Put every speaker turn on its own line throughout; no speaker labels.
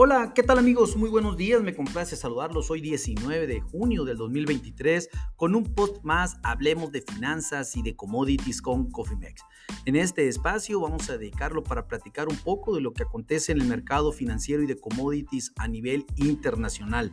Hola, ¿qué tal amigos? Muy buenos días, me complace saludarlos hoy 19 de junio del 2023 con un post más, hablemos de finanzas y de commodities con CoffeeMex. En este espacio vamos a dedicarlo para platicar un poco de lo que acontece en el mercado financiero y de commodities a nivel internacional.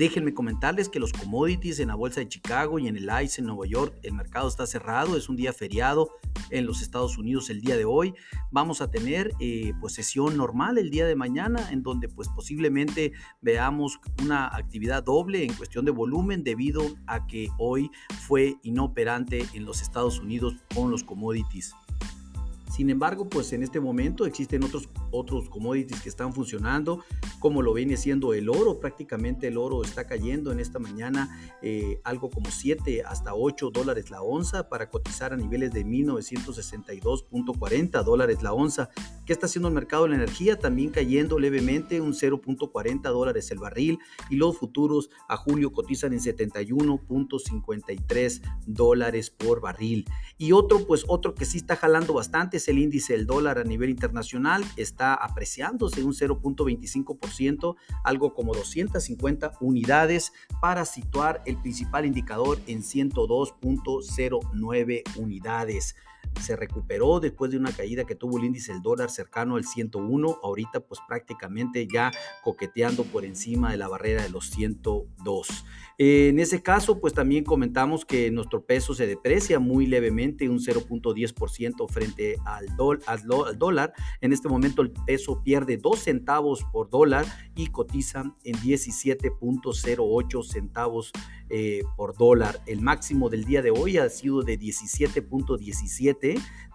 Déjenme comentarles que los commodities en la bolsa de Chicago y en el ICE en Nueva York, el mercado está cerrado, es un día feriado en los Estados Unidos el día de hoy. Vamos a tener eh, pues sesión normal el día de mañana en donde pues posiblemente veamos una actividad doble en cuestión de volumen debido a que hoy fue inoperante en los Estados Unidos con los commodities. Sin embargo, pues en este momento existen otros, otros commodities que están funcionando, como lo viene siendo el oro. Prácticamente el oro está cayendo en esta mañana eh, algo como 7 hasta 8 dólares la onza para cotizar a niveles de 1962.40 dólares la onza. ¿Qué está haciendo el mercado de la energía? También cayendo levemente un 0.40 dólares el barril y los futuros a julio cotizan en 71.53 dólares por barril. Y otro, pues otro que sí está jalando bastante el índice del dólar a nivel internacional, está apreciándose un 0.25%, algo como 250 unidades para situar el principal indicador en 102.09 unidades se recuperó después de una caída que tuvo el índice del dólar cercano al 101, ahorita pues prácticamente ya coqueteando por encima de la barrera de los 102. En ese caso, pues también comentamos que nuestro peso se deprecia muy levemente, un 0.10% frente al, dólar. En este momento el peso pierde 2 centavos por dólar y cotiza en 17.08 centavos eh, por dólar. El máximo del día de hoy ha sido de 17.17,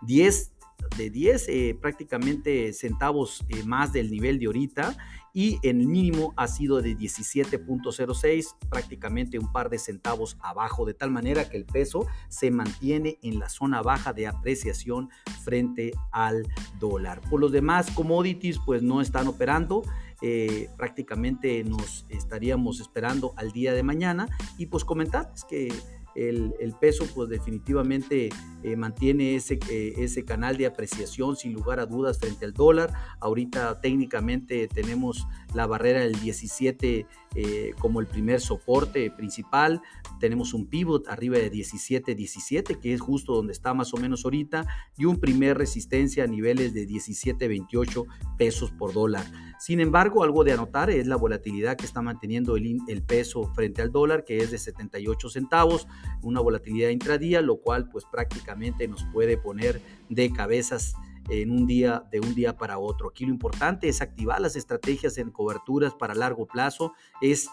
10 de 10 eh, prácticamente centavos eh, más del nivel de ahorita y el mínimo ha sido de 17.06, prácticamente un par de centavos abajo, de tal manera que el peso se mantiene en la zona baja de apreciación frente al dólar. Por los demás commodities, pues no están operando. Eh, prácticamente nos estaríamos esperando al día de mañana y pues comentarles que el, peso pues definitivamente eh, mantiene ese, eh, ese canal de apreciación sin lugar a dudas frente al dólar. Ahorita técnicamente tenemos la barrera del 17 eh, como el primer soporte principal. Tenemos un pivot arriba de 17, 17, que es justo donde está más o menos ahorita, y un primer resistencia a niveles de 17, 28 pesos por dólar. Sin embargo, algo de anotar es la volatilidad que está manteniendo el peso frente al dólar, que es de 78 centavos, una volatilidad intradía, lo cual pues prácticamente nos puede poner de cabezas en un día de un día para otro. Aquí lo importante es activar las estrategias en coberturas para largo plazo, es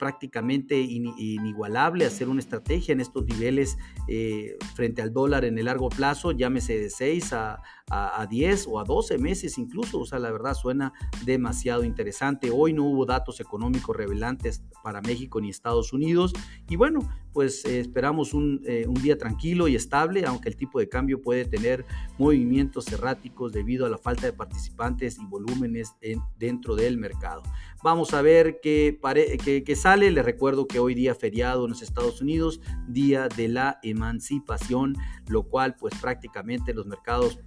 prácticamente inigualable hacer una estrategia en estos niveles eh, frente al dólar en el largo plazo, llámese de 6 a, a, 10 o a 12 meses incluso, o sea, la verdad suena demasiado interesante. Hoy no hubo datos económicos revelantes para México ni Estados Unidos y bueno, pues eh, esperamos un, eh, un, día tranquilo y estable, aunque el tipo de cambio puede tener movimientos erráticos debido a la falta de participantes y volúmenes en, dentro del mercado. Vamos a ver qué, qué, qué sale. Les recuerdo que hoy día feriado en los Estados Unidos, día de la emancipación, lo cual pues prácticamente los mercados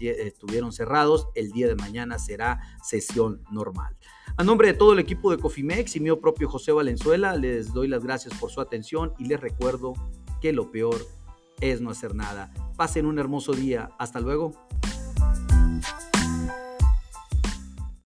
estuvieron cerrados. El día de mañana será sesión normal. A nombre de todo el equipo de Cofimex y mío propio José Valenzuela, les doy las gracias por su atención y les recuerdo que lo peor es no hacer nada. Pasen un hermoso día. Hasta luego.